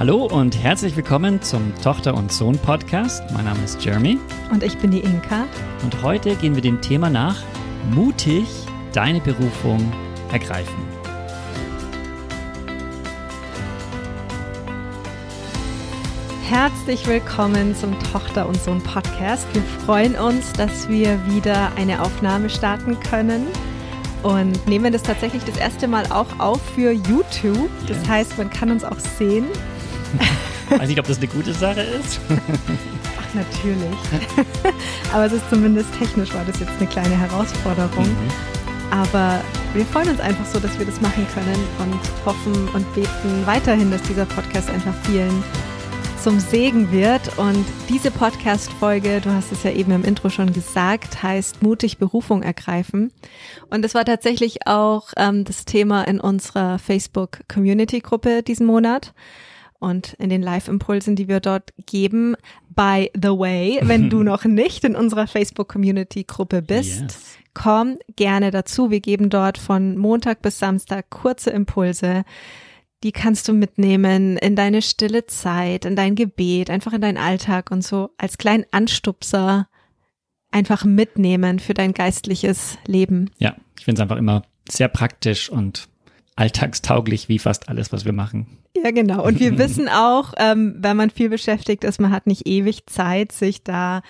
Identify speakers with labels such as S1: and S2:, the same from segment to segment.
S1: Hallo und herzlich willkommen zum Tochter und Sohn Podcast. Mein Name ist Jeremy
S2: Und ich bin die Inka.
S1: und heute gehen wir dem Thema nach, mutig deine Berufung ergreifen.
S2: Herzlich willkommen zum Tochter und Sohn Podcast. Wir freuen uns, dass wir wieder eine Aufnahme starten können und nehmen das tatsächlich das erste Mal auch auf für YouTube. Das
S1: Yes.
S2: heißt, man kann uns auch sehen.
S1: Weiß nicht, ob das eine gute Sache ist.
S2: Ach, natürlich. Aber es ist zumindest technisch war das jetzt eine kleine Herausforderung. Aber wir freuen uns einfach so, dass wir das machen können und hoffen und beten weiterhin, dass dieser Podcast einfach vielen zum Segen wird. Und diese Podcast-Folge, du hast es ja eben im Intro schon gesagt, heißt mutig Berufung ergreifen. Und das war tatsächlich auch ähm, das Thema in unserer Facebook-Community-Gruppe diesen Monat und in den Live-Impulsen, die wir dort geben. By the way, wenn du noch nicht in unserer Facebook-Community-Gruppe bist,
S1: Yes.
S2: komm gerne dazu. Wir geben dort von Montag bis Samstag kurze Impulse. Die kannst du mitnehmen in deine stille Zeit, in dein Gebet, einfach in deinen Alltag und so als kleinen Anstupser einfach mitnehmen für dein geistliches Leben.
S1: Ja, ich finde es einfach immer sehr praktisch und alltagstauglich wie fast alles, was wir machen.
S2: Ja, genau. Und wir wissen auch, ähm, wenn man viel beschäftigt ist, man hat nicht ewig Zeit, sich da,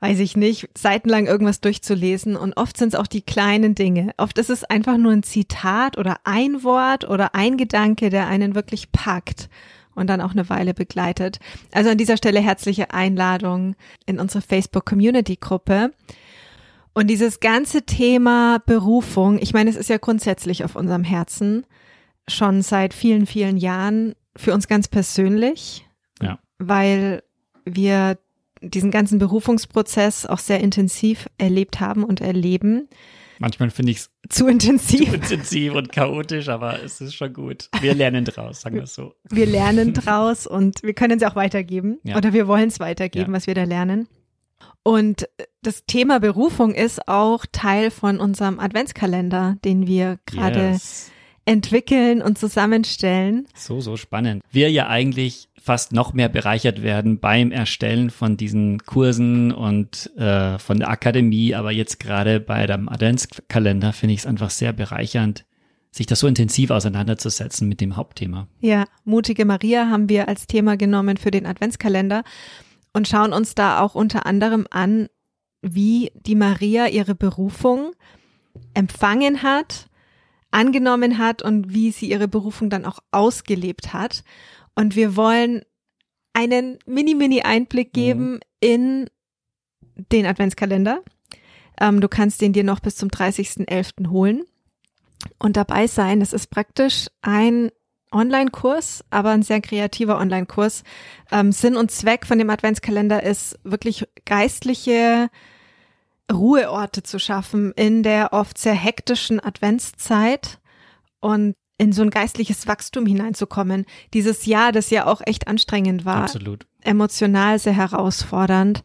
S2: weiß ich nicht, seitenlang irgendwas durchzulesen. Und oft sind es auch die kleinen Dinge. Oft ist es einfach nur ein Zitat oder ein Wort oder ein Gedanke, der einen wirklich packt und dann auch eine Weile begleitet. Also an dieser Stelle herzliche Einladung in unsere Facebook-Community-Gruppe. Und dieses ganze Thema Berufung, ich meine, es ist ja grundsätzlich auf unserem Herzen schon seit vielen, vielen Jahren für uns ganz persönlich,
S1: Ja.
S2: weil wir diesen ganzen Berufungsprozess auch sehr intensiv erlebt haben und erleben.
S1: Manchmal finde ich es
S2: Zu intensiv.
S1: intensiv und chaotisch, aber es ist schon gut. Wir lernen draus, sagen wir es so.
S2: Wir lernen draus und wir können es auch weitergeben
S1: Ja.
S2: oder wir wollen es weitergeben,
S1: Ja.
S2: was wir da lernen. Und das Thema Berufung ist auch Teil von unserem Adventskalender, den wir gerade
S1: Yes.
S2: Entwickeln und zusammenstellen.
S1: So, so spannend. Wir ja eigentlich fast noch mehr bereichert werden beim Erstellen von diesen Kursen und äh, von der Akademie, aber jetzt gerade bei dem Adventskalender finde ich es einfach sehr bereichernd, sich das so intensiv auseinanderzusetzen mit dem Hauptthema.
S2: Ja, mutige Maria haben wir als Thema genommen für den Adventskalender und schauen uns da auch unter anderem an, wie die Maria ihre Berufung empfangen hat, angenommen hat und wie sie ihre Berufung dann auch ausgelebt hat. Und wir wollen einen mini-mini-Einblick geben in den Adventskalender. Ähm, du kannst den dir noch bis zum 30.11. holen und dabei sein. Es ist praktisch ein Online-Kurs, aber ein sehr kreativer Online-Kurs. Ähm, Sinn und Zweck von dem Adventskalender ist wirklich geistliche Ruheorte zu schaffen in der oft sehr hektischen Adventszeit und in so ein geistliches Wachstum hineinzukommen. Dieses Jahr, das ja auch echt anstrengend war,
S1: Absolut.
S2: emotional sehr herausfordernd.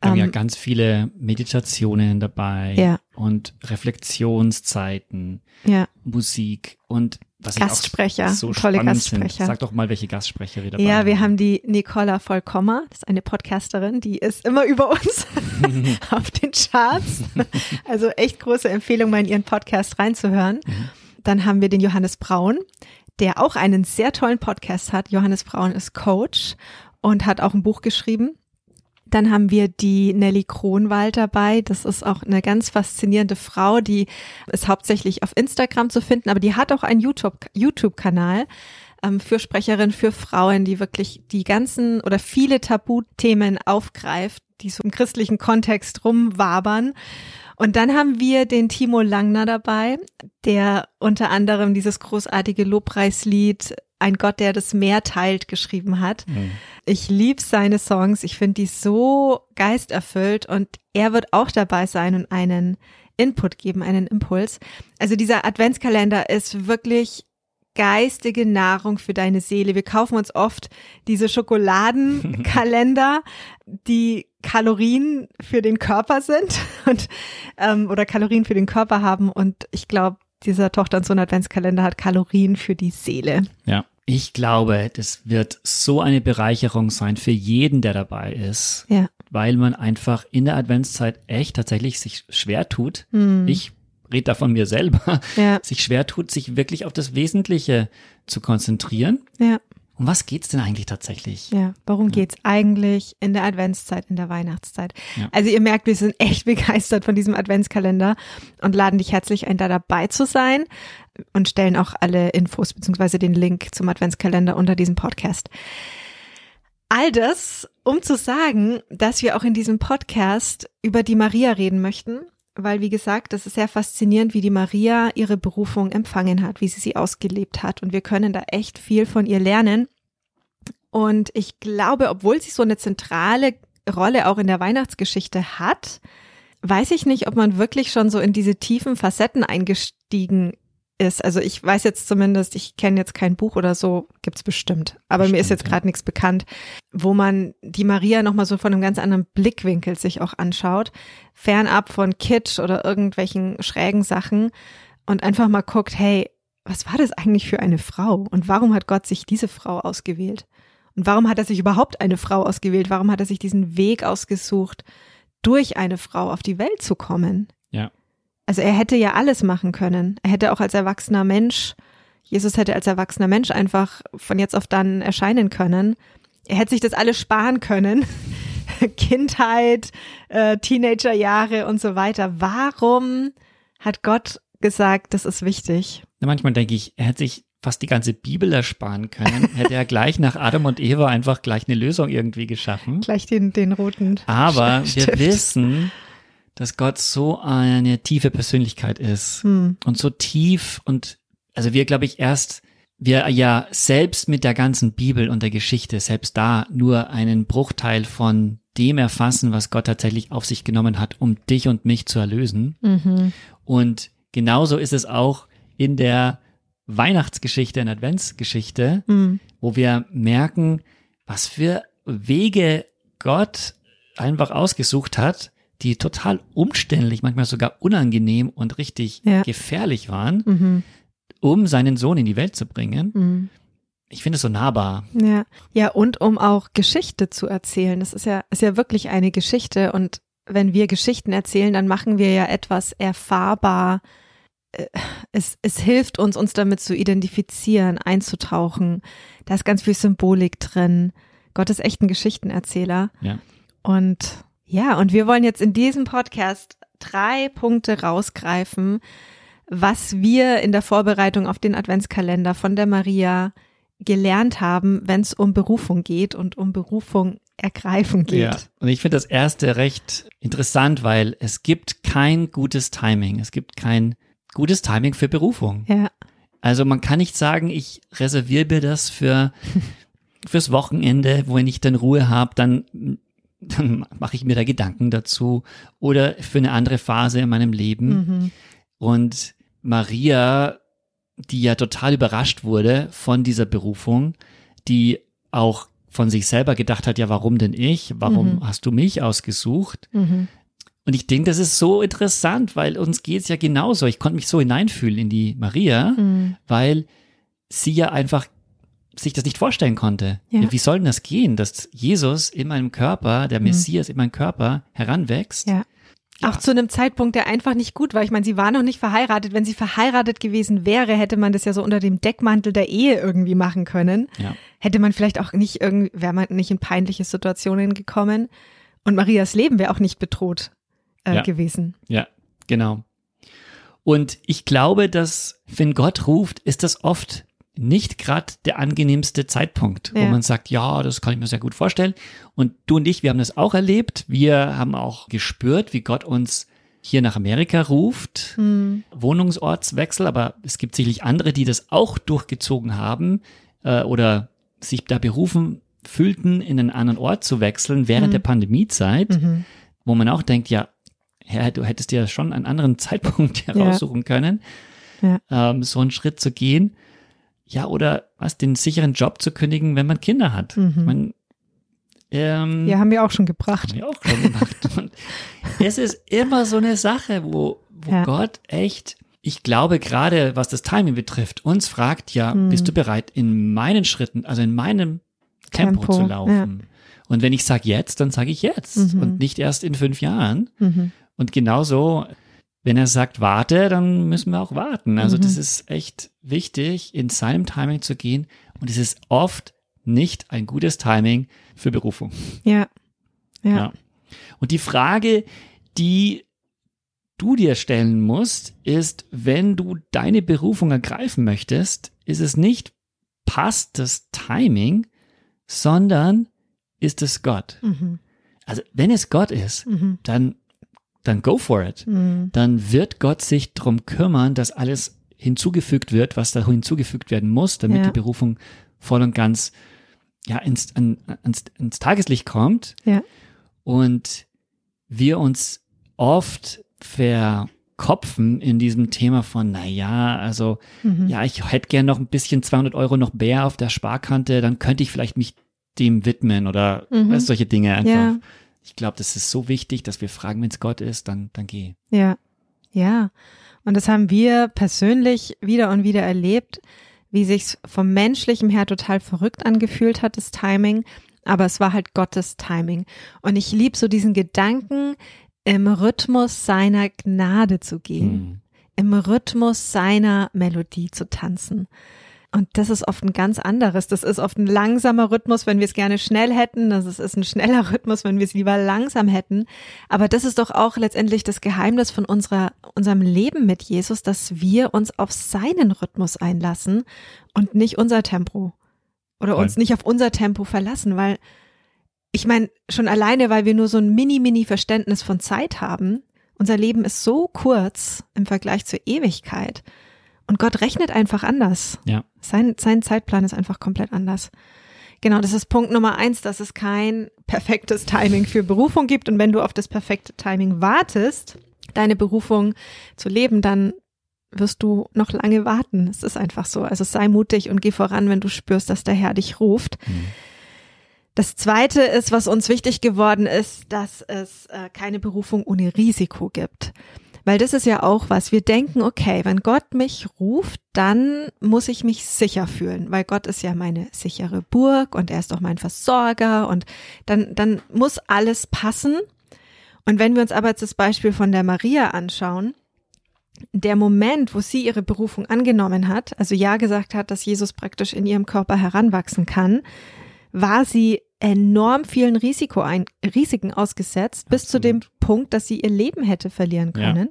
S1: Wir haben ja
S2: Ähm,
S1: ganz viele Meditationen dabei
S2: Ja.
S1: und Reflexionszeiten,
S2: ja,
S1: Musik und was
S2: Gastsprecher,
S1: so
S2: tolle Gastsprecher.
S1: Sind. Sag doch mal, welche Gastsprecher wir dabei
S2: ja, wir
S1: haben.
S2: haben die Nicola Vollkommer, das ist eine Podcasterin, die ist immer über uns auf den Charts. Also echt große Empfehlung, mal in ihren Podcast reinzuhören. Dann haben wir den Johannes Braun, der auch einen sehr tollen Podcast hat. Johannes Braun ist Coach und hat auch ein Buch geschrieben. Dann haben wir die Nelly Kronwald dabei. Das ist auch eine ganz faszinierende Frau, die ist hauptsächlich auf Instagram zu finden, aber die hat auch einen YouTube- YouTube-Kanal ähm, für Sprecherinnen, für Frauen, die wirklich die ganzen oder viele Tabuthemen aufgreift, die so im christlichen Kontext rumwabern. Und dann haben wir den Timo Langner dabei, der unter anderem dieses großartige Lobpreislied Ein Gott, der das Meer teilt, geschrieben hat.
S1: Mhm.
S2: Ich liebe seine Songs. Ich finde die so geisterfüllt und er wird auch dabei sein und einen Input geben, einen Impuls. Also dieser Adventskalender ist wirklich geistige Nahrung für deine Seele. Wir kaufen uns oft diese Schokoladenkalender, die Kalorien für den Körper sind und ähm, oder Kalorien für den Körper haben. Und ich glaube, dieser Tochter und Sohn Adventskalender hat Kalorien für die Seele.
S1: Ja, Ich glaube, das wird so eine Bereicherung sein für jeden, der dabei ist,
S2: Ja.
S1: weil man einfach in der Adventszeit echt tatsächlich sich schwer tut.
S2: Hm.
S1: Ich rede da von mir selber,
S2: Ja.
S1: sich schwer tut, sich wirklich auf das Wesentliche zu konzentrieren.
S2: Ja.
S1: Um was geht's denn eigentlich tatsächlich?
S2: Ja, worum geht's eigentlich in der Adventszeit, in der Weihnachtszeit?
S1: Ja.
S2: Also ihr merkt, wir sind echt begeistert von diesem Adventskalender und laden dich herzlich ein, da dabei zu sein und stellen auch alle Infos beziehungsweise den Link zum Adventskalender unter diesem Podcast. All das, um zu sagen, dass wir auch in diesem Podcast über die Maria reden möchten, weil wie gesagt, das ist sehr faszinierend, wie die Maria ihre Berufung empfangen hat, wie sie sie ausgelebt hat und wir können da echt viel von ihr lernen. Und ich glaube, obwohl sie so eine zentrale Rolle auch in der Weihnachtsgeschichte hat, weiß ich nicht, ob man wirklich schon so in diese tiefen Facetten eingestiegen ist. Also ich weiß jetzt zumindest, ich kenne jetzt kein Buch oder so, gibt's bestimmt. Aber mir ist
S1: Bestimmt,
S2: jetzt
S1: ja.
S2: gerade nichts bekannt, wo man die Maria nochmal so von einem ganz anderen Blickwinkel sich auch anschaut. Fernab von Kitsch oder irgendwelchen schrägen Sachen und einfach mal guckt, hey, was war das eigentlich für eine Frau? Und warum hat Gott sich diese Frau ausgewählt? Und warum hat er sich überhaupt eine Frau ausgewählt? Warum hat er sich diesen Weg ausgesucht, durch eine Frau auf die Welt zu kommen?
S1: Ja.
S2: Also er hätte ja alles machen können. Er hätte auch als erwachsener Mensch, Jesus hätte als erwachsener Mensch einfach von jetzt auf dann erscheinen können. Er hätte sich das alles sparen können. Kindheit, äh, Teenagerjahre und so weiter. Warum hat Gott gesagt, das ist wichtig?
S1: Na, Manchmal denke ich, er hätte sich fast die ganze Bibel ersparen können, hätte er gleich nach Adam und Eva einfach gleich eine Lösung irgendwie geschaffen.
S2: Gleich den, den roten.
S1: Aber
S2: Stift.
S1: wir wissen, dass Gott so eine tiefe Persönlichkeit ist
S2: Hm.
S1: und so tief und also wir glaube ich erst wir ja selbst mit der ganzen Bibel und der Geschichte selbst da nur einen Bruchteil von dem erfassen, was Gott tatsächlich auf sich genommen hat, um dich und mich zu erlösen.
S2: Mhm.
S1: Und genauso ist es auch in der Weihnachtsgeschichte, in der Adventsgeschichte,
S2: Hm.
S1: wo wir merken, was für Wege Gott einfach ausgesucht hat, die total umständlich, manchmal sogar unangenehm und richtig
S2: Ja.
S1: gefährlich waren,
S2: Mhm.
S1: um seinen Sohn in die Welt zu bringen.
S2: Mhm.
S1: Ich finde es so nahbar.
S2: Ja. Ja, und um auch Geschichte zu erzählen. Das ist ja, ist ja wirklich eine Geschichte. Und wenn wir Geschichten erzählen, dann machen wir ja etwas erfahrbar. Äh, Es, es hilft uns, uns damit zu identifizieren, einzutauchen. Da ist ganz viel Symbolik drin. Gott ist echt ein Geschichtenerzähler.
S1: Ja.
S2: Und ja, und wir wollen jetzt in diesem Podcast drei Punkte rausgreifen, was wir in der Vorbereitung auf den Adventskalender von der Maria gelernt haben, wenn es um Berufung geht und um Berufung ergreifen geht.
S1: Ja. Und ich finde das erste recht interessant, weil es gibt kein gutes Timing. Es gibt kein gutes Timing für Berufung.
S2: Ja,
S1: Also man kann nicht sagen, ich reserviere mir das für fürs Wochenende, wo ich dann Ruhe habe, dann, dann mache ich mir da Gedanken dazu oder für eine andere Phase in meinem Leben.
S2: mhm.
S1: Und Maria, die ja total überrascht wurde von dieser Berufung, die auch von sich selber gedacht hat, ja, warum denn ich? Warum
S2: Mhm.
S1: hast du mich ausgesucht?
S2: Mhm.
S1: Und ich denke, das ist so interessant, weil uns geht's ja genauso. Ich konnte mich so hineinfühlen in die Maria,
S2: Mhm.
S1: weil sie ja einfach sich das nicht vorstellen konnte.
S2: Ja.
S1: Wie soll denn das gehen, dass Jesus in meinem Körper, der
S2: Mhm.
S1: Messias in meinem Körper heranwächst?
S2: Ja. Auch zu einem Zeitpunkt, der einfach nicht gut war. Ich meine, sie war noch nicht verheiratet. Wenn sie verheiratet gewesen wäre, hätte man das ja so unter dem Deckmantel der Ehe irgendwie machen können.
S1: Ja.
S2: Hätte man vielleicht auch nicht irgendwie, wäre man nicht in peinliche Situationen gekommen. Und Marias Leben wäre auch nicht bedroht äh,
S1: Ja.
S2: gewesen.
S1: Ja, genau. Und ich glaube, dass wenn Gott ruft, ist das oft nicht gerade der angenehmste Zeitpunkt, wo
S2: Ja.
S1: man sagt, ja, das kann ich mir sehr gut vorstellen. Und du und ich, wir haben das auch erlebt. Wir haben auch gespürt, wie Gott uns hier nach Amerika ruft,
S2: Hm.
S1: Wohnungsortswechsel, aber es gibt sicherlich andere, die das auch durchgezogen haben äh, oder sich da berufen fühlten, in einen anderen Ort zu wechseln während
S2: Mhm.
S1: der Pandemiezeit,
S2: Mhm.
S1: wo man auch denkt, ja, Herr, du hättest dir schon einen anderen Zeitpunkt heraussuchen können,
S2: Ja.
S1: ähm, so einen Schritt zu gehen. Ja, oder was, den sicheren Job zu kündigen, wenn man Kinder hat.
S2: Mhm.
S1: Ich mein, ähm,
S2: Ja, haben wir auch schon gebracht.
S1: haben wir auch schon gemacht. Und es ist immer so eine Sache, wo, wo
S2: Ja.
S1: Gott echt ich glaube gerade, was das Timing betrifft, uns fragt ja,
S2: Hm.
S1: bist du bereit, in meinen Schritten, also in meinem Tempo,
S2: Tempo,
S1: zu laufen? Und wenn ich sage jetzt, dann sage ich jetzt
S2: Mhm.
S1: und nicht erst in fünf Jahren.
S2: Mhm.
S1: Und genauso, wenn er sagt, warte, dann müssen wir auch warten. Also
S2: Mhm.
S1: das ist echt wichtig, in seinem Timing zu gehen. Und es ist oft nicht ein gutes Timing für Berufung.
S2: Ja. Ja.
S1: Ja. Und die Frage, die du dir stellen musst, ist, wenn du deine Berufung ergreifen möchtest, ist es nicht, passt das Timing, sondern ist es Gott.
S2: Mhm.
S1: Also wenn es Gott ist,
S2: Mhm.
S1: dann, dann go for it.
S2: Mhm.
S1: Dann wird Gott sich drum kümmern, dass alles hinzugefügt wird, was da hinzugefügt werden muss, damit
S2: Ja.
S1: die Berufung voll und ganz ja, ins, an, ans, ins Tageslicht kommt
S2: Ja.
S1: und wir uns oft verkopfen in diesem Thema von, na ja, also,
S2: Mhm.
S1: ja, ich hätte gern noch ein bisschen 200 Euro noch mehr auf der Sparkante, dann könnte ich vielleicht mich dem widmen oder
S2: Mhm.
S1: weißt, solche Dinge einfach.
S2: Ja.
S1: Ich glaube, das ist so wichtig, dass wir fragen, wenn es Gott ist, dann, dann geh.
S2: Ja, ja. Und das haben wir persönlich wieder und wieder erlebt, wie sich's vom menschlichen her total verrückt angefühlt hat, das Timing. Aber es war halt Gottes Timing. Und ich lieb so diesen Gedanken, im Rhythmus seiner Gnade zu gehen,
S1: Hm.
S2: im Rhythmus seiner Melodie zu tanzen. Und das ist oft ein ganz anderes. Das ist oft ein langsamer Rhythmus, wenn wir es gerne schnell hätten. Das ist- ein schneller Rhythmus, wenn wir es lieber langsam hätten. Aber das ist doch auch letztendlich das Geheimnis von unserer, unserem Leben mit Jesus, dass wir uns auf seinen Rhythmus einlassen und nicht unser Tempo. Oder uns nicht auf unser Tempo verlassen, weil ich meine, schon alleine, weil wir nur so ein mini-mini Verständnis von Zeit haben. Unser Leben ist so kurz im Vergleich zur Ewigkeit. Und Gott rechnet einfach anders.
S1: Ja.
S2: Sein, sein Zeitplan ist einfach komplett anders. Genau, das ist Punkt Nummer eins, dass es kein perfektes Timing für Berufung gibt. Und wenn du auf das perfekte Timing wartest, deine Berufung zu leben, dann wirst du noch lange warten. Es ist einfach so. Also sei mutig und geh voran, wenn du spürst, dass der Herr dich ruft.
S1: Mhm.
S2: Das zweite ist, was uns wichtig geworden ist, dass es äh, keine Berufung ohne Risiko gibt. Weil das ist ja auch was. Wir denken, okay, wenn Gott mich ruft, dann muss ich mich sicher fühlen, weil Gott ist ja meine sichere Burg und er ist auch mein Versorger und dann, dann muss alles passen. Und wenn wir uns aber jetzt das Beispiel von der Maria anschauen, der Moment, wo sie ihre Berufung angenommen hat, also ja gesagt hat, dass Jesus praktisch in ihrem Körper heranwachsen kann, war sie enorm vielen Risiko ein, Risiken ausgesetzt, bis zu dem Punkt, dass sie ihr Leben hätte verlieren
S1: Ja.
S2: können,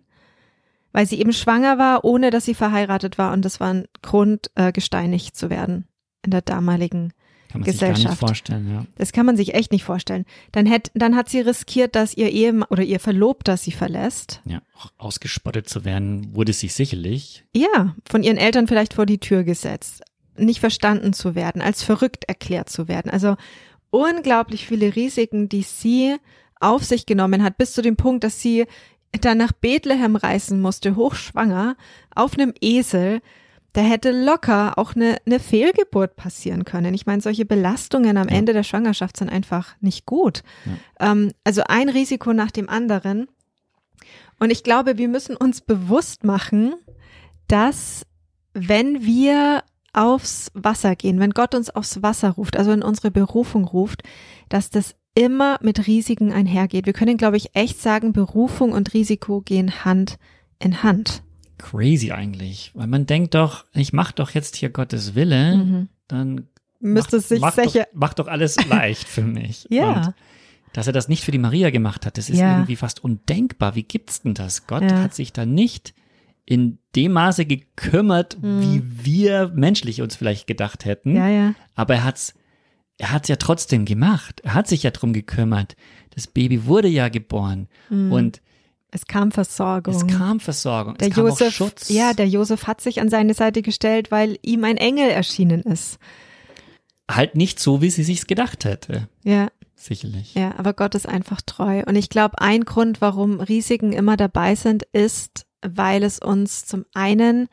S2: weil sie eben schwanger war, ohne dass sie verheiratet war und das war ein Grund, äh, gesteinigt zu werden in der damaligen
S1: Kann man sich gar nicht
S2: Gesellschaft.
S1: vorstellen, ja.
S2: das kann man sich echt nicht vorstellen. Dann, hätt, dann hat sie riskiert, dass ihr Ehemann oder ihr Verlobter sie verlässt.
S1: Ja, auch ausgespottet zu werden, wurde sie sicherlich.
S2: Ja, von ihren Eltern vielleicht vor die Tür gesetzt, nicht verstanden zu werden, als verrückt erklärt zu werden. Also unglaublich viele Risiken, die sie auf sich genommen hat, bis zu dem Punkt, dass sie dann nach Bethlehem reisen musste, hochschwanger, auf einem Esel. Da hätte locker auch eine, eine Fehlgeburt passieren können. Ich meine, solche Belastungen am
S1: Ja.
S2: Ende der Schwangerschaft sind einfach nicht gut. Ähm, also ein Risiko nach dem anderen. Und ich glaube, wir müssen uns bewusst machen, dass wenn wir aufs Wasser gehen, wenn Gott uns aufs Wasser ruft, also in unsere Berufung ruft, dass das immer mit Risiken einhergeht. Wir können, glaube ich, echt sagen, Berufung und Risiko gehen Hand in Hand.
S1: Crazy eigentlich. Weil man denkt doch, ich mache doch jetzt hier Gottes Wille,
S2: Mhm.
S1: dann
S2: Müsste
S1: macht,
S2: sich sicher.
S1: doch, macht doch alles leicht für mich.
S2: Ja.
S1: Und dass er das nicht für die Maria gemacht hat, das ist
S2: Ja.
S1: irgendwie fast undenkbar. Wie gibt's denn das? Gott
S2: Ja.
S1: hat sich da nicht in dem Maße gekümmert, wie wir menschlich uns vielleicht gedacht hätten.
S2: Mhm. Ja, ja.
S1: Aber er hat's, er hat's ja trotzdem gemacht. Er hat sich ja drum gekümmert. Das Baby wurde ja geboren
S2: Mhm.
S1: und
S2: Es kam Versorgung.
S1: es kam Versorgung,
S2: der
S1: es kam auch
S2: Josef,
S1: Schutz.
S2: ja, der Josef hat sich an seine Seite gestellt, weil ihm ein Engel erschienen ist.
S1: halt nicht so, wie sie sich's gedacht hätte.
S2: Ja.
S1: Sicherlich.
S2: Ja, aber Gott ist einfach treu. Und ich glaube, ein Grund, warum Risiken immer dabei sind, ist, weil es uns zum einen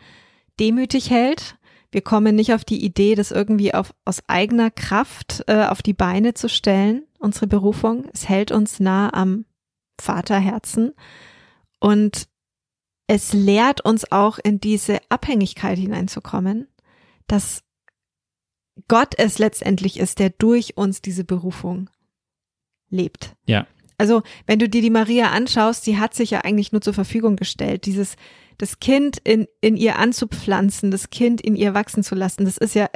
S2: demütig hält. Wir kommen nicht auf die Idee, das irgendwie auf, aus eigener Kraft äh, auf die Beine zu stellen, unsere Berufung. Es hält uns nah am Vaterherzen. Und es lehrt uns auch in diese Abhängigkeit hineinzukommen, dass Gott es letztendlich ist, der durch uns diese Berufung lebt.
S1: Ja.
S2: Also, wenn du dir die Maria anschaust, sie hat sich ja eigentlich nur zur Verfügung gestellt. Dieses, das Kind in, in ihr anzupflanzen, das Kind in ihr wachsen zu lassen, das ist ja,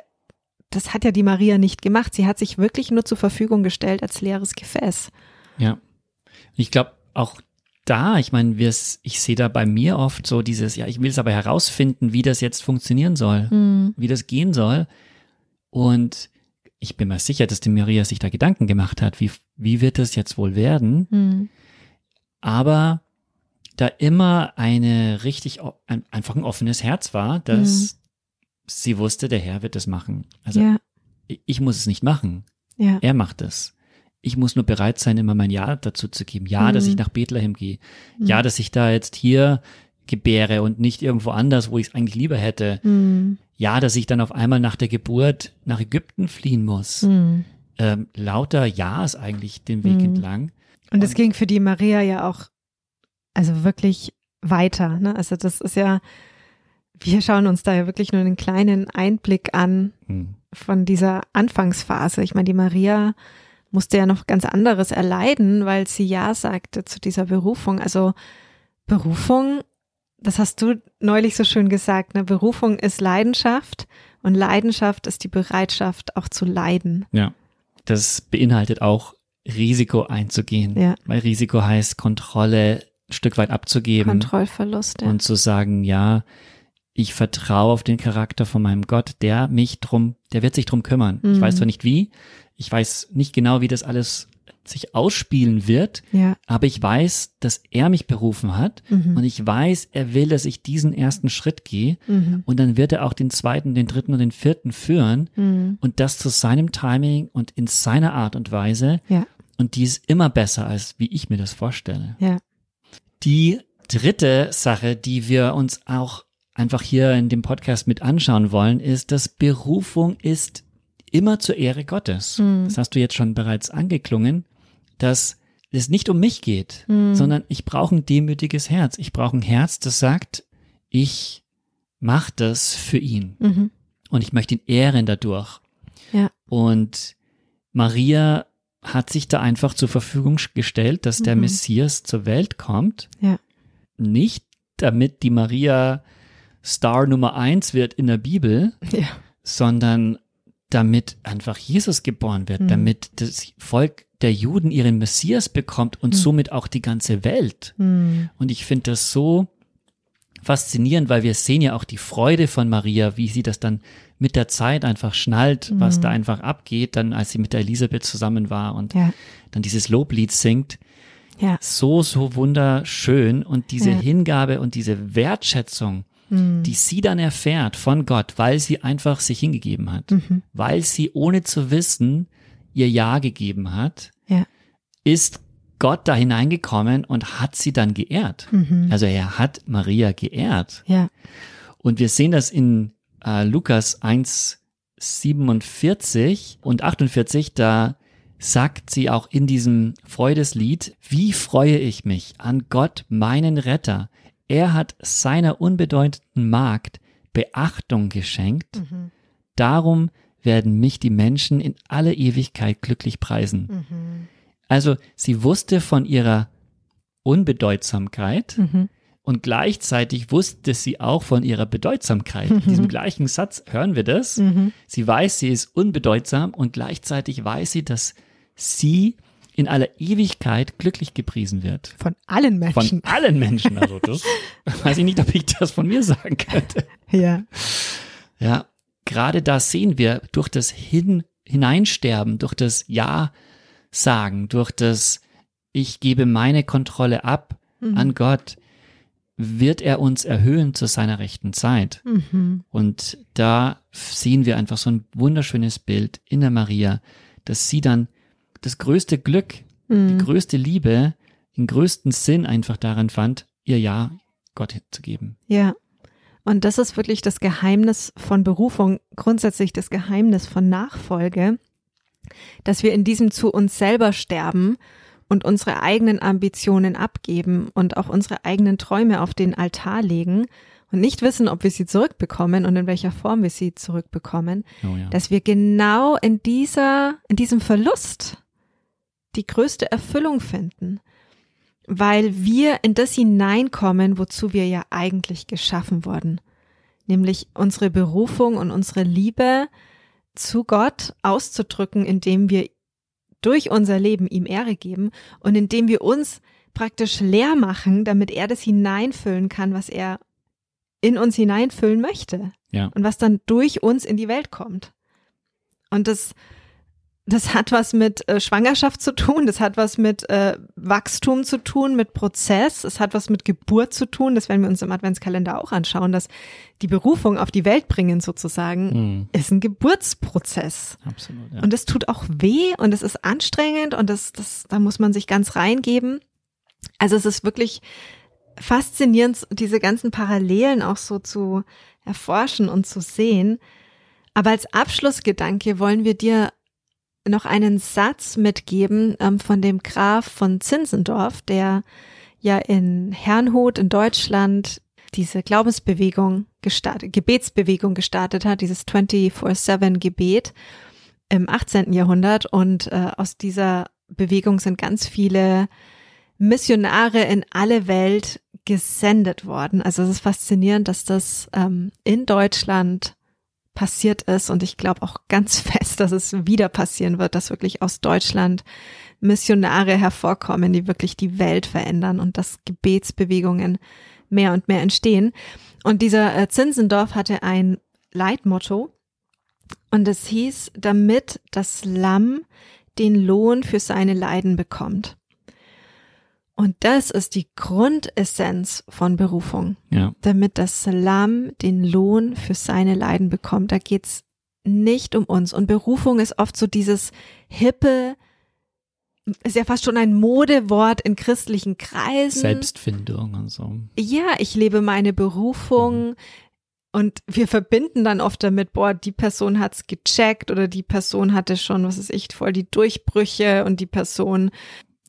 S2: das hat ja die Maria nicht gemacht. Sie hat sich wirklich nur zur Verfügung gestellt als leeres Gefäß.
S1: Ja. Ich glaube, auch da, ich meine, ich sehe da bei mir oft so dieses, ja, ich will es aber herausfinden, wie das jetzt funktionieren soll,
S2: Mhm.
S1: wie das gehen soll. Und ich bin mir sicher, dass die Maria sich da Gedanken gemacht hat, wie, wie wird das jetzt wohl werden?
S2: Mhm.
S1: Aber da immer eine richtig, ein, einfach ein offenes Herz war, dass sie wusste, der Herr wird das machen. Also
S2: ja,
S1: ich, ich muss es nicht machen.
S2: ja,
S1: Er macht es. Ich muss nur bereit sein, immer mein Ja dazu zu geben. Ja, dass
S2: Mhm.
S1: ich nach Bethlehem gehe. Ja, dass ich da jetzt hier gebäre und nicht irgendwo anders, wo ich es eigentlich lieber hätte.
S2: Mhm.
S1: Ja, dass ich dann auf einmal nach der Geburt nach Ägypten fliehen muss.
S2: Mhm.
S1: Ähm, lauter Ja's eigentlich den Weg
S2: Mhm.
S1: entlang.
S2: Und es ging für die Maria ja auch, also wirklich weiter. Ne? Also das ist ja, wir schauen uns da ja wirklich nur einen kleinen Einblick an
S1: Hm.
S2: von dieser Anfangsphase. Ich meine, die Maria musste ja noch ganz anderes erleiden, weil sie Ja sagte zu dieser Berufung. Also Berufung, das hast du neulich so schön gesagt, ne? Berufung ist Leidenschaft und Leidenschaft ist die Bereitschaft auch zu leiden.
S1: Ja. Das beinhaltet auch Risiko einzugehen.
S2: Ja.
S1: Weil Risiko heißt, Kontrolle ein Stück weit abzugeben.
S2: Kontrollverlust. Ja.
S1: und zu sagen, ja, ich vertraue auf den Charakter von meinem Gott, der mich drum, der wird sich drum kümmern. Ich
S2: Mhm.
S1: weiß zwar nicht wie, ich weiß nicht genau, wie das alles sich ausspielen wird,
S2: ja.
S1: aber ich weiß, dass er mich berufen hat
S2: Mhm.
S1: und ich weiß, er will, dass ich diesen ersten Schritt gehe
S2: Mhm.
S1: und dann wird er auch den zweiten, den dritten und den vierten führen
S2: Mhm.
S1: und das zu seinem Timing und in seiner Art und Weise
S2: Ja.
S1: und die ist immer besser, als wie ich mir das vorstelle.
S2: Ja.
S1: Die dritte Sache, die wir uns auch einfach hier in dem Podcast mit anschauen wollen, ist, dass Berufung ist immer zur Ehre Gottes.
S2: Mhm.
S1: Das hast du jetzt schon bereits angeklungen, dass es nicht um mich geht,
S2: Mhm.
S1: sondern ich brauche ein demütiges Herz. Ich brauche ein Herz, das sagt, ich mache das für ihn
S2: Mhm.
S1: und ich möchte ihn ehren dadurch.
S2: Ja.
S1: Und Maria hat sich da einfach zur Verfügung gestellt, dass der
S2: Mhm.
S1: Messias zur Welt kommt.
S2: Ja.
S1: Nicht damit die Maria Star Nummer eins wird in der Bibel,
S2: Ja.
S1: sondern damit einfach Jesus geboren wird,
S2: Mhm.
S1: damit das Volk der Juden ihren Messias bekommt und
S2: Mhm.
S1: somit auch die ganze Welt.
S2: Mhm.
S1: Und ich finde das so faszinierend, weil wir sehen ja auch die Freude von Maria, wie sie das dann mit der Zeit einfach schnallt, was
S2: Mhm.
S1: da einfach abgeht, dann als sie mit der Elisabeth zusammen war und
S2: Ja.
S1: dann dieses Loblied singt.
S2: Ja.
S1: So, so wunderschön und diese
S2: Ja.
S1: Hingabe und diese Wertschätzung,
S2: Mhm.
S1: die sie dann erfährt von Gott, weil sie einfach sich hingegeben hat,
S2: Mhm.
S1: weil sie ohne zu wissen ihr Ja gegeben hat,
S2: Ja.
S1: ist Gott da hineingekommen und hat sie dann geehrt.
S2: Mhm.
S1: Also er hat Maria geehrt.
S2: Ja.
S1: Und wir sehen das in äh, Lukas 1, 47 und 48, da sagt sie auch in diesem Freudeslied, wie freue ich mich an Gott, meinen Retter. Er hat seiner unbedeutenden Magd Beachtung geschenkt.
S2: Mhm.
S1: Darum werden mich die Menschen in alle Ewigkeit glücklich preisen.
S2: Mhm.
S1: Also sie wusste von ihrer Unbedeutsamkeit
S2: Mhm.
S1: und gleichzeitig wusste sie auch von ihrer Bedeutsamkeit. In diesem gleichen Satz hören wir das.
S2: Mhm.
S1: Sie weiß, sie ist unbedeutsam und gleichzeitig weiß sie, dass sie in aller Ewigkeit glücklich gepriesen wird.
S2: Von allen
S1: Von
S2: Menschen.
S1: allen Menschen. Also das weiß ich nicht, ob ich das von mir sagen könnte.
S2: Ja.
S1: Ja, gerade da sehen wir durch das Hin Hineinsterben, durch das Ja sagen, durch das Ich gebe meine Kontrolle ab
S2: Mhm.
S1: an Gott, wird er uns erhöhen zu seiner rechten Zeit.
S2: Mhm.
S1: Und da sehen wir einfach so ein wunderschönes Bild in der Maria, dass sie dann das größte Glück, die
S2: Mhm.
S1: größte Liebe, den größten Sinn einfach daran fand, ihr Ja Gott zu geben.
S2: Ja. Und das ist wirklich das Geheimnis von Berufung, grundsätzlich das Geheimnis von Nachfolge, dass wir in diesem zu uns selber sterben und unsere eigenen Ambitionen abgeben und auch unsere eigenen Träume auf den Altar legen und nicht wissen, ob wir sie zurückbekommen und in welcher Form wir sie zurückbekommen,
S1: Oh ja.
S2: dass wir genau in dieser, in diesem Verlust die größte Erfüllung finden, weil wir in das hineinkommen, wozu wir ja eigentlich geschaffen wurden, nämlich unsere Berufung und unsere Liebe zu Gott auszudrücken, indem wir durch unser Leben ihm Ehre geben und indem wir uns praktisch leer machen, damit er das hineinfüllen kann, was er in uns hineinfüllen möchte
S1: Ja.
S2: und was dann durch uns in die Welt kommt. Und das, das hat was mit äh, Schwangerschaft zu tun, das hat was mit äh, Wachstum zu tun, mit Prozess, es hat was mit Geburt zu tun, das werden wir uns im Adventskalender auch anschauen, dass die Berufung auf die Welt bringen sozusagen
S1: Mhm.
S2: ist ein Geburtsprozess.
S1: Absolut. Ja.
S2: Und es tut auch weh und es ist anstrengend und das, das, da muss man sich ganz reingeben. Also es ist wirklich faszinierend, diese ganzen Parallelen auch so zu erforschen und zu sehen. Aber als Abschlussgedanke wollen wir dir noch einen Satz mitgeben ähm, von dem Graf von Zinzendorf, der ja in Herrnhut in Deutschland diese Glaubensbewegung gestartet, Gebetsbewegung gestartet hat, dieses 24-7 Gebet im 18. Jahrhundert. Und äh, aus dieser Bewegung sind ganz viele Missionare in alle Welt gesendet worden. Also es ist faszinierend, dass das ähm, in Deutschland passiert ist und ich glaube auch ganz fest, dass es wieder passieren wird, dass wirklich aus Deutschland Missionare hervorkommen, die wirklich die Welt verändern und dass Gebetsbewegungen mehr und mehr entstehen. Und dieser äh, Zinsendorf hatte ein Leitmotto und es hieß, damit das Lamm den Lohn für seine Leiden bekommt. Und das ist die Grundessenz von Berufung
S1: ja.
S2: damit das Lamm den Lohn für seine Leiden bekommt. Da geht's nicht um uns. Und Berufung ist oft so dieses hippe, ist ja fast schon ein Modewort in christlichen Kreisen.
S1: Selbstfindung und so.
S2: Ja, ich lebe meine Berufung. Und wir verbinden dann oft damit, boah, die Person hat's gecheckt oder die Person hatte schon, was ist ich, voll die Durchbrüche und die Person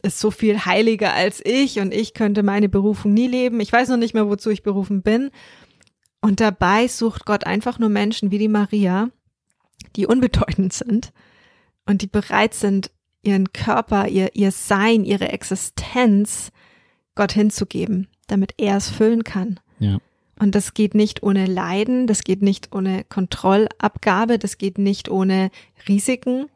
S2: ist so viel heiliger als ich und ich könnte meine Berufung nie leben. Ich weiß noch nicht mehr, wozu ich berufen bin. Und dabei sucht Gott einfach nur Menschen wie die Maria, die unbedeutend sind und die bereit sind, ihren Körper, ihr, ihr Sein, ihre Existenz Gott hinzugeben, damit er es füllen kann.
S1: Ja.
S2: Und das geht nicht ohne Leiden, das geht nicht ohne Kontrollabgabe, das geht nicht ohne Risiken.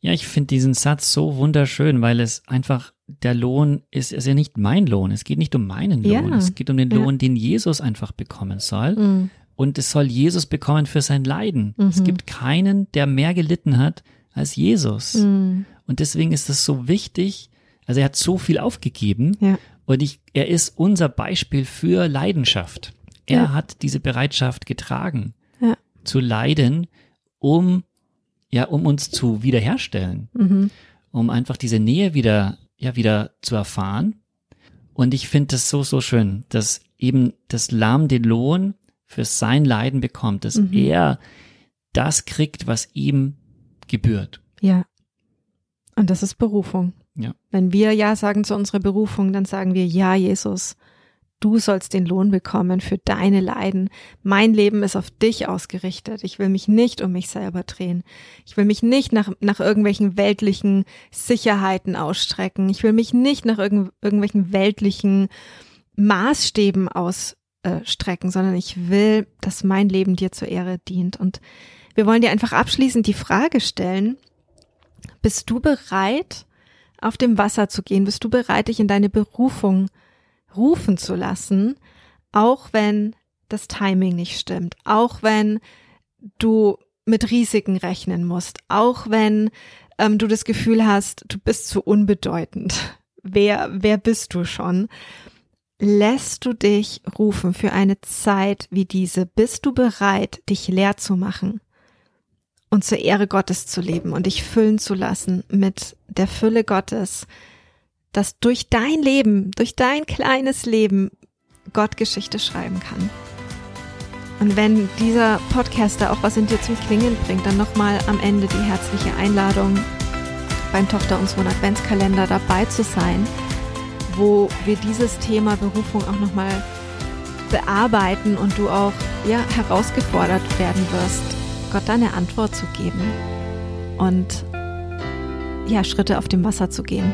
S1: Ja, ich finde diesen Satz so wunderschön, weil es einfach, der Lohn ist, ist ja nicht mein Lohn. Es geht nicht um meinen
S2: Ja,
S1: Lohn. Es geht um den
S2: ja.
S1: Lohn, den Jesus einfach bekommen soll.
S2: Mhm.
S1: Und es soll Jesus bekommen für sein Leiden. Es
S2: Mhm.
S1: gibt keinen, der mehr gelitten hat als Jesus.
S2: Mhm.
S1: Und deswegen ist es so wichtig. Also er hat so viel aufgegeben.
S2: Ja.
S1: Und ich, er ist unser Beispiel für Leidenschaft. Er
S2: Ja.
S1: hat diese Bereitschaft getragen,
S2: Ja.
S1: zu leiden, um, ja, um uns zu wiederherstellen,
S2: Mhm.
S1: um einfach diese Nähe wieder, ja, wieder zu erfahren. Und ich finde das so, so schön, dass eben das Lamm den Lohn für sein Leiden bekommt, dass
S2: Mhm.
S1: er das kriegt, was ihm gebührt.
S2: Ja. Und das ist Berufung.
S1: Ja.
S2: Wenn wir Ja sagen zu unserer Berufung, dann sagen wir Ja, Jesus. Du sollst den Lohn bekommen für deine Leiden. Mein Leben ist auf dich ausgerichtet. Ich will mich nicht um mich selber drehen. Ich will mich nicht nach, nach irgendwelchen weltlichen Sicherheiten ausstrecken. Ich will mich nicht nach irgend, irgendwelchen weltlichen Maßstäben ausstrecken, sondern ich will, dass mein Leben dir zur Ehre dient. Und wir wollen dir einfach abschließend die Frage stellen, bist du bereit, auf dem Wasser zu gehen? Bist du bereit, dich in deine Berufung rufen zu lassen, auch wenn das Timing nicht stimmt, auch wenn du mit Risiken rechnen musst, auch wenn ähm, du das Gefühl hast, du bist zu unbedeutend. Wer, wer bist du schon? Lässt du dich rufen für eine Zeit wie diese? Bist du bereit, dich leer zu machen? und zur Ehre Gottes zu leben und dich füllen zu lassen mit der Fülle Gottes, dass durch dein Leben, durch dein kleines Leben Gott Geschichte schreiben kann. Und wenn dieser Podcaster auch was in dir zum Klingen bringt, dann nochmal am Ende die herzliche Einladung. beim Tochter und Sohn Adventskalender dabei zu sein, wo wir dieses Thema Berufung auch nochmal bearbeiten und du auch ja, herausgefordert werden wirst, Gott deine Antwort zu geben und ja, Schritte auf dem Wasser zu gehen.